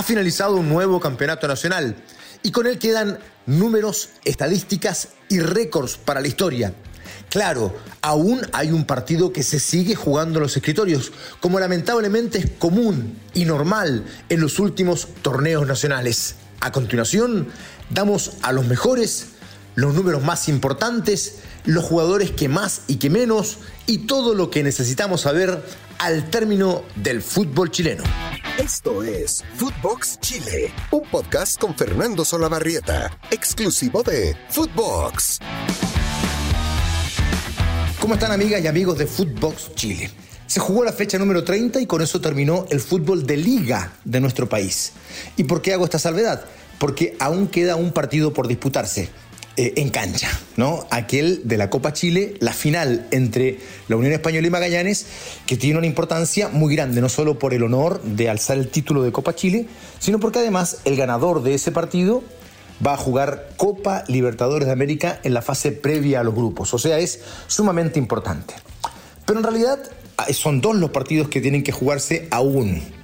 ha finalizado un nuevo campeonato nacional y con él quedan números, estadísticas y récords para la historia. Claro, aún hay un partido que se sigue jugando en los escritorios, como lamentablemente es común y normal en los últimos torneos nacionales. A continuación, damos a los mejores los números más importantes, los jugadores que más y que menos y todo lo que necesitamos saber al término del fútbol chileno. Esto es Footbox Chile, un podcast con Fernando Solabarrieta, exclusivo de Footbox. ¿Cómo están amigas y amigos de Footbox Chile? Se jugó la fecha número 30 y con eso terminó el fútbol de liga de nuestro país. ¿Y por qué hago esta salvedad? Porque aún queda un partido por disputarse. Eh, en cancha, ¿no? Aquel de la Copa Chile, la final entre la Unión Española y Magallanes, que tiene una importancia muy grande, no solo por el honor de alzar el título de Copa Chile, sino porque además el ganador de ese partido va a jugar Copa Libertadores de América en la fase previa a los grupos, o sea, es sumamente importante. Pero en realidad ah, son dos los partidos que tienen que jugarse aún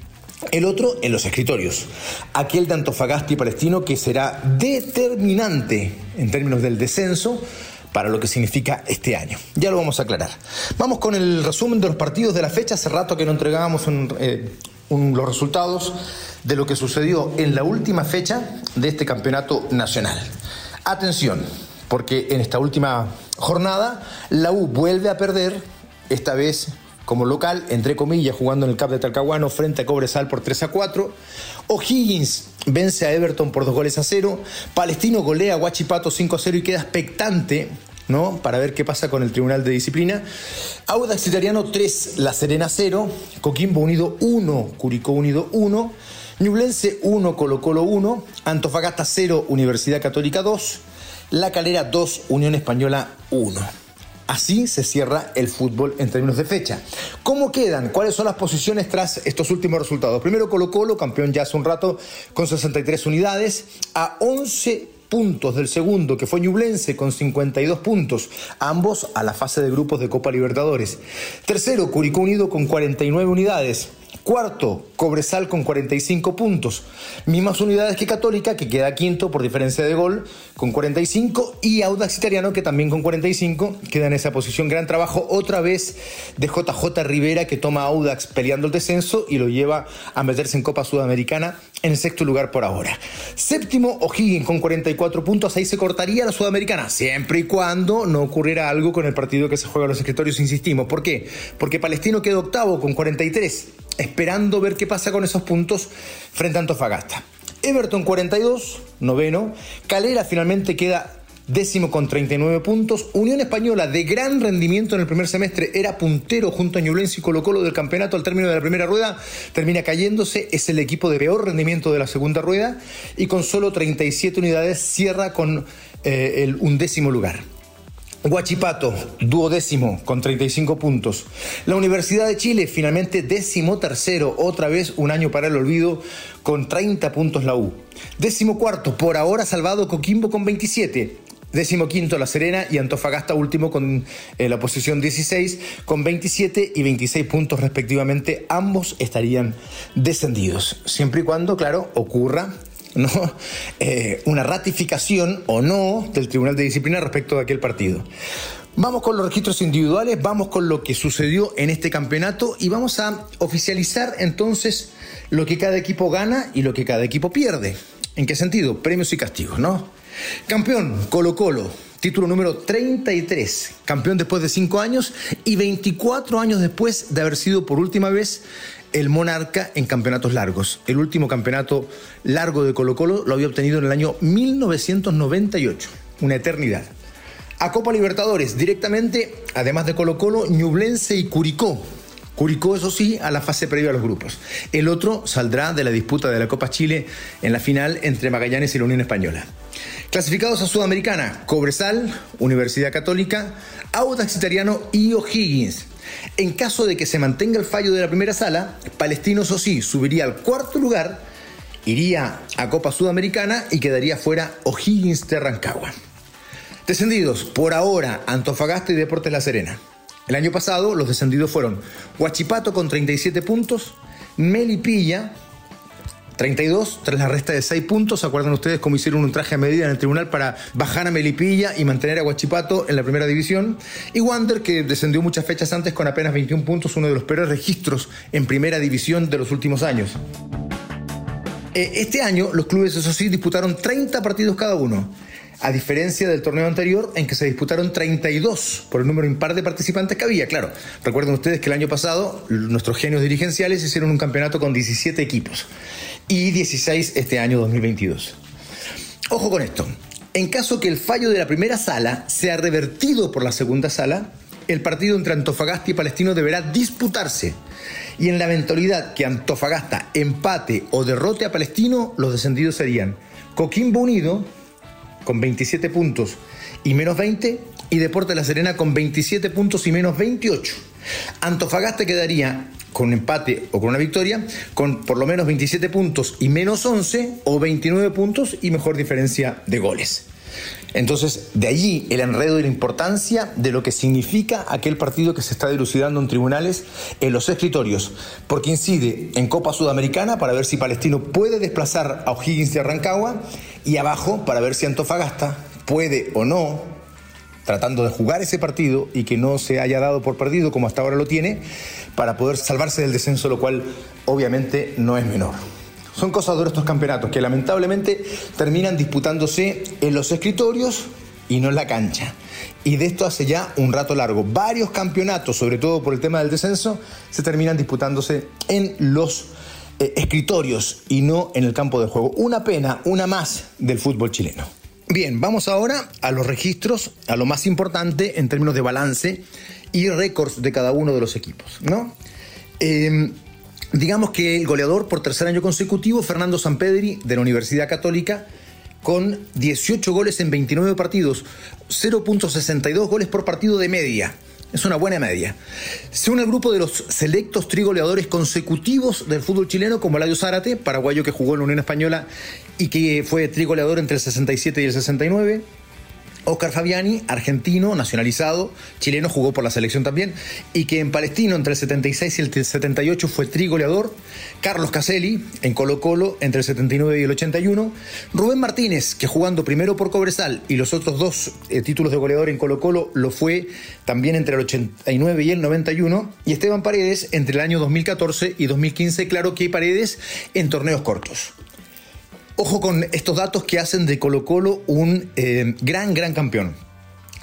el otro en los escritorios. Aquel de Antofagasta Palestino que será determinante en términos del descenso para lo que significa este año. Ya lo vamos a aclarar. Vamos con el resumen de los partidos de la fecha. Hace rato que no entregábamos eh, los resultados de lo que sucedió en la última fecha de este campeonato nacional. Atención, porque en esta última jornada la U vuelve a perder, esta vez como local, entre comillas, jugando en el Cap de Talcahuano frente a Cobresal por 3 a 4. O'Higgins vence a Everton por 2 goles a 0. Palestino golea a Huachipato 5 a 0 y queda expectante ¿no? Para ver qué pasa con el Tribunal de Disciplina. Audax Italiano 3, La Serena 0, Coquimbo Unido 1, Curicó Unido 1, Ñublense 1, Colo Colo 1, Antofagasta 0, Universidad Católica 2, La Calera 2, Unión Española 1. Así se cierra el fútbol en términos de fecha. ¿Cómo quedan? ¿Cuáles son las posiciones tras estos últimos resultados? Primero Colo Colo, campeón ya hace un rato, con 63 unidades, a 11 puntos del segundo, que fue Ñublense, con 52 puntos, ambos a la fase de grupos de Copa Libertadores. Tercero, Curicó Unido con 49 unidades. Cuarto, Cobresal con 45 puntos. Mismas unidades que Católica, que queda quinto por diferencia de gol, con 45. Y Audax Italiano, que también con 45, queda en esa posición. Gran trabajo otra vez de JJ Rivera, que toma Audax peleando el descenso y lo lleva a meterse en Copa Sudamericana en el sexto lugar por ahora. Séptimo, O'Higgins con 44 puntos. Ahí se cortaría la Sudamericana, siempre y cuando no ocurriera algo con el partido que se juega en los escritorios, insistimos. ¿Por qué? Porque Palestino quedó octavo con 43 esperando ver qué pasa con esos puntos frente a Antofagasta. Everton 42, noveno. Calera finalmente queda décimo con 39 puntos. Unión Española de gran rendimiento en el primer semestre era puntero junto a Ñublense y Colo Colo del campeonato al término de la primera rueda. Termina cayéndose, es el equipo de peor rendimiento de la segunda rueda y con solo 37 unidades cierra con eh, el undécimo lugar. Huachipato, duodécimo, con 35 puntos. La Universidad de Chile, finalmente décimo tercero, otra vez un año para el olvido, con 30 puntos la U. Décimo cuarto, por ahora salvado Coquimbo con 27. Décimo quinto La Serena y Antofagasta último con eh, la posición 16 con 27 y 26 puntos respectivamente. Ambos estarían descendidos, siempre y cuando, claro, ocurra ¿no? Eh, una ratificación o no del Tribunal de Disciplina respecto de aquel partido. Vamos con los registros individuales, vamos con lo que sucedió en este campeonato y vamos a oficializar entonces lo que cada equipo gana y lo que cada equipo pierde. ¿En qué sentido? Premios y castigos, ¿no? Campeón, Colo Colo, título número 33, campeón después de 5 años y 24 años después de haber sido por última vez el monarca en campeonatos largos. El último campeonato largo de Colo Colo lo había obtenido en el año 1998, una eternidad. A Copa Libertadores, directamente, además de Colo Colo, Ñublense y Curicó. Curicó, eso sí, a la fase previa a los grupos. El otro saldrá de la disputa de la Copa Chile en la final entre Magallanes y la Unión Española. Clasificados a Sudamericana, Cobresal, Universidad Católica, Audax Italiano y O'Higgins. En caso de que se mantenga el fallo de la primera sala, Palestino, eso sí, subiría al cuarto lugar, iría a Copa Sudamericana y quedaría fuera O'Higgins de Rancagua. Descendidos, por ahora, Antofagasta y Deportes La Serena. El año pasado los descendidos fueron Huachipato con 37 puntos, Melipilla 32 tras la resta de 6 puntos. ¿Se acuerdan ustedes cómo hicieron un traje a medida en el tribunal para bajar a Melipilla y mantener a Guachipato en la primera división? Y Wander, que descendió muchas fechas antes con apenas 21 puntos, uno de los peores registros en primera división de los últimos años. Eh, este año los clubes, eso sí, disputaron 30 partidos cada uno a diferencia del torneo anterior en que se disputaron 32 por el número impar de participantes que había. Claro, recuerden ustedes que el año pasado nuestros genios dirigenciales hicieron un campeonato con 17 equipos y 16 este año 2022. Ojo con esto. En caso que el fallo de la primera sala sea revertido por la segunda sala, el partido entre Antofagasta y Palestino deberá disputarse. Y en la eventualidad que Antofagasta empate o derrote a Palestino, los descendidos serían Coquimbo Unido, con 27 puntos y menos 20, y Deporte La Serena con 27 puntos y menos 28. Antofagasta quedaría con empate o con una victoria, con por lo menos 27 puntos y menos 11 o 29 puntos y mejor diferencia de goles. Entonces, de allí el enredo y la importancia de lo que significa aquel partido que se está dilucidando en tribunales en los escritorios, porque incide en Copa Sudamericana para ver si Palestino puede desplazar a O'Higgins de Arrancagua y abajo para ver si Antofagasta puede o no, tratando de jugar ese partido y que no se haya dado por perdido como hasta ahora lo tiene, para poder salvarse del descenso, lo cual obviamente no es menor. Son cosas de estos campeonatos que lamentablemente terminan disputándose en los escritorios y no en la cancha. Y de esto hace ya un rato largo. Varios campeonatos, sobre todo por el tema del descenso, se terminan disputándose en los eh, escritorios y no en el campo de juego. Una pena, una más del fútbol chileno. Bien, vamos ahora a los registros, a lo más importante en términos de balance y récords de cada uno de los equipos, ¿no? Eh, Digamos que el goleador por tercer año consecutivo, Fernando Sampedri, de la Universidad Católica, con 18 goles en 29 partidos, 0.62 goles por partido de media. Es una buena media. Según el grupo de los selectos trigoleadores consecutivos del fútbol chileno, como Ladio Zárate, paraguayo que jugó en la Unión Española y que fue trigoleador entre el 67 y el 69, Oscar Fabiani, argentino, nacionalizado, chileno, jugó por la selección también, y que en Palestino entre el 76 y el 78 fue trigoleador. Carlos Caselli, en Colo Colo, entre el 79 y el 81. Rubén Martínez, que jugando primero por Cobresal y los otros dos eh, títulos de goleador en Colo Colo, lo fue también entre el 89 y el 91. Y Esteban Paredes, entre el año 2014 y 2015, claro que hay Paredes en torneos cortos. Ojo con estos datos que hacen de Colo Colo un eh, gran, gran campeón.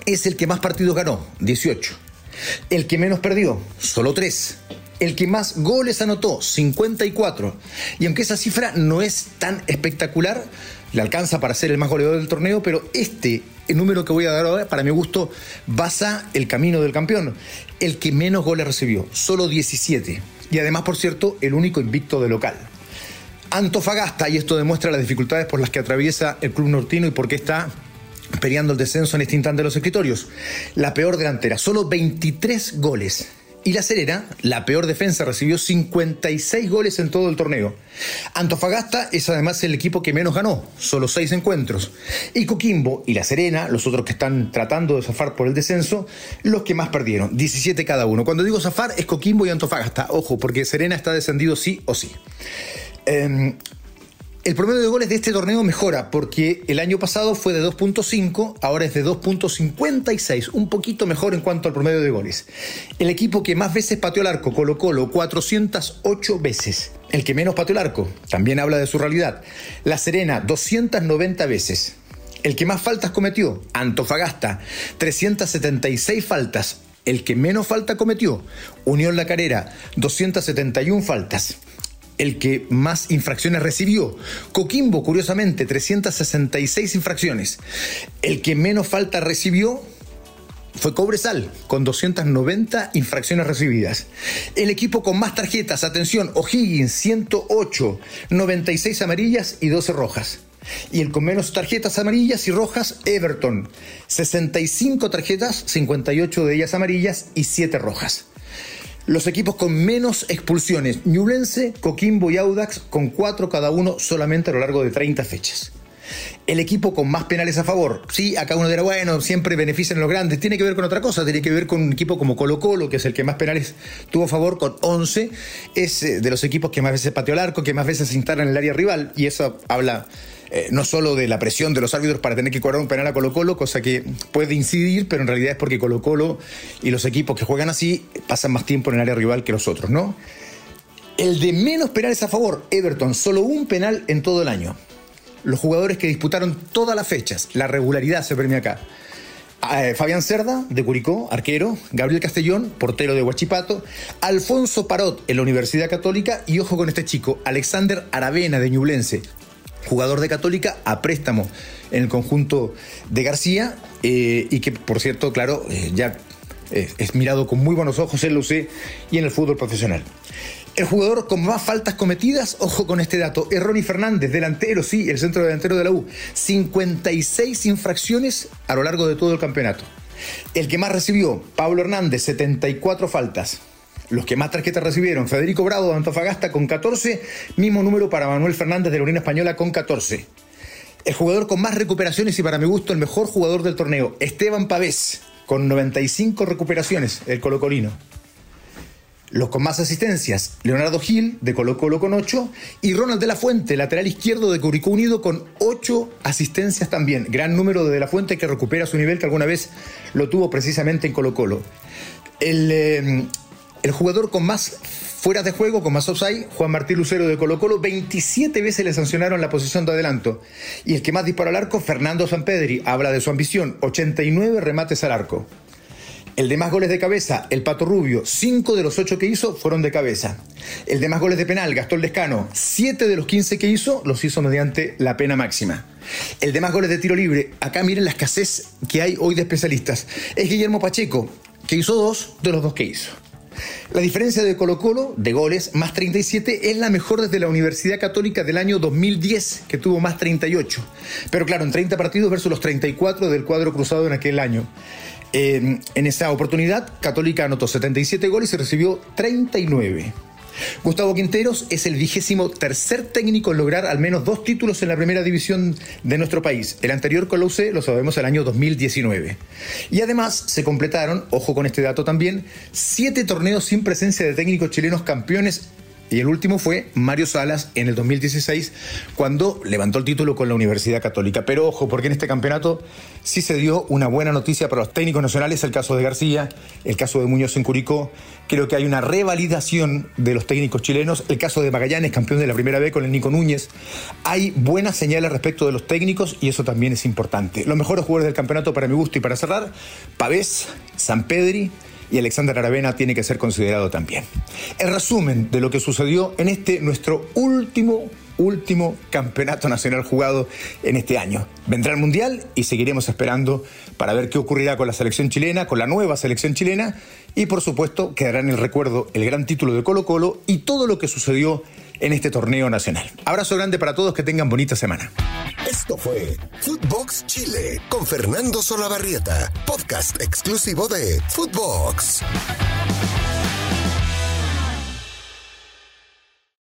Es el que más partidos ganó, 18. El que menos perdió, solo 3. El que más goles anotó, 54. Y aunque esa cifra no es tan espectacular, le alcanza para ser el más goleador del torneo, pero este el número que voy a dar ahora, para mi gusto, basa el camino del campeón. El que menos goles recibió, solo 17. Y además, por cierto, el único invicto de local. Antofagasta, y esto demuestra las dificultades por las que atraviesa el club nortino y por qué está peleando el descenso en este instante de los escritorios. La peor delantera, solo 23 goles. Y La Serena, la peor defensa, recibió 56 goles en todo el torneo. Antofagasta es además el equipo que menos ganó, solo 6 encuentros. Y Coquimbo y La Serena, los otros que están tratando de zafar por el descenso, los que más perdieron, 17 cada uno. Cuando digo zafar es Coquimbo y Antofagasta, ojo, porque Serena está descendido sí o sí. Em, el promedio de goles de este torneo mejora porque el año pasado fue de 2.5, ahora es de 2.56, un poquito mejor en cuanto al promedio de goles. El equipo que más veces pateó el arco, Colo Colo, 408 veces. El que menos pateó el arco, también habla de su realidad. La Serena, 290 veces. El que más faltas cometió, Antofagasta, 376 faltas. El que menos falta cometió, Unión La Carrera, 271 faltas el que más infracciones recibió. Coquimbo, curiosamente, 366 infracciones. El que menos falta recibió fue Cobresal, con 290 infracciones recibidas. El equipo con más tarjetas, atención, O'Higgins, 108, 96 amarillas y 12 rojas. Y el con menos tarjetas amarillas y rojas, Everton, 65 tarjetas, 58 de ellas amarillas y 7 rojas los equipos con menos expulsiones, Ñublense, Coquimbo y Audax, con cuatro cada uno solamente a lo largo de 30 fechas. El equipo con más penales a favor. Sí, acá uno dirá, bueno, siempre benefician a los grandes. Tiene que ver con otra cosa, tiene que ver con un equipo como Colo Colo, que es el que más penales tuvo a favor, con 11. Es eh, de los equipos que más veces pateó el arco, que más veces se instala en el área rival. Y eso habla eh, no solo de la presión de los árbitros para tener que cobrar un penal a Colo Colo, cosa que puede incidir, pero en realidad es porque Colo Colo y los equipos que juegan así pasan más tiempo en el área rival que los otros, ¿no? El de menos penales a favor, Everton, solo un penal en todo el año los jugadores que disputaron todas las fechas. La regularidad se premia acá. Eh, Fabián Cerda, de Curicó, arquero, Gabriel Castellón, portero de Huachipato, Alfonso Parot, en la Universidad Católica, y ojo con este chico, Alexander Aravena, de Ñublense, jugador de Católica a préstamo en el conjunto de García, eh, y que, por cierto, claro, eh, ya es mirado con muy buenos ojos en el UC y en el fútbol profesional. El jugador con más faltas cometidas, ojo con este dato, es Ronnie Fernández, delantero, sí, el centro delantero de la U. 56 infracciones a lo largo de todo el campeonato. El que más recibió, Pablo Hernández, 74 faltas. Los que más tarjetas recibieron, Federico Bravo de Antofagasta con 14, mismo número para Manuel Fernández de la Unión Española con 14. El jugador con más recuperaciones y para mi gusto el mejor jugador del torneo, Esteban Pavés, con 95 recuperaciones, el colocolino. Los con más asistencias, Leonardo Gil, de Colo Colo con 8, y Ronald de la Fuente, lateral izquierdo de Curicó Unido, con 8 asistencias también. Gran número de de la Fuente que recupera su nivel que alguna vez lo tuvo precisamente en Colo Colo. El, eh, el jugador con más fuera de juego, con más offside, Juan Martín Lucero de Colo Colo, 27 veces le sancionaron la posición de adelanto. Y el que más disparó al arco, Fernando Sampedri, habla de su ambición, 89 remates al arco. El de más goles de cabeza, el Pato Rubio, cinco de los ocho que hizo fueron de cabeza. El de más goles de penal, Gastón Lescano, siete de los 15 que hizo los hizo mediante la pena máxima. El de más goles de tiro libre, acá miren la escasez que hay hoy de especialistas, es Guillermo Pacheco, que hizo dos de los dos que hizo. La diferencia de Colo Colo, de goles, más 37, es la mejor desde la Universidad Católica del año 2010, que tuvo más 38. Pero claro, en 30 partidos versus los 34 del cuadro cruzado en aquel año en esa oportunidad, Católica anotó 77 goles y recibió 39. Gustavo Quinteros es el vigésimo tercer técnico en lograr al menos dos títulos en la primera división de nuestro país. El anterior con lo sabemos el año 2019. Y además se completaron, ojo con este dato también, siete torneos sin presencia de técnicos chilenos campeones y el último fue Mario Salas en el 2016, cuando levantó el título con la Universidad Católica. Pero ojo, porque en este campeonato sí se dio una buena noticia para los técnicos nacionales, el caso de García, el caso de Muñoz en Curicó. Creo que hay una revalidación de los técnicos chilenos, el caso de Magallanes, campeón de la primera vez con el Nico Núñez. Hay buenas señales respecto de los técnicos y eso también es importante. Los mejores jugadores del campeonato para mi gusto y para cerrar, Pavés, San Pedri, y Alexander Aravena tiene que ser considerado también. El resumen de lo que sucedió en este nuestro último último campeonato nacional jugado en este año. Vendrá el Mundial y seguiremos esperando para ver qué ocurrirá con la selección chilena, con la nueva selección chilena y por supuesto quedará en el recuerdo el gran título de Colo Colo y todo lo que sucedió en este torneo nacional. Abrazo grande para todos, que tengan bonita semana. Esto fue Footbox Chile con Fernando Solabarrieta, podcast exclusivo de Footbox.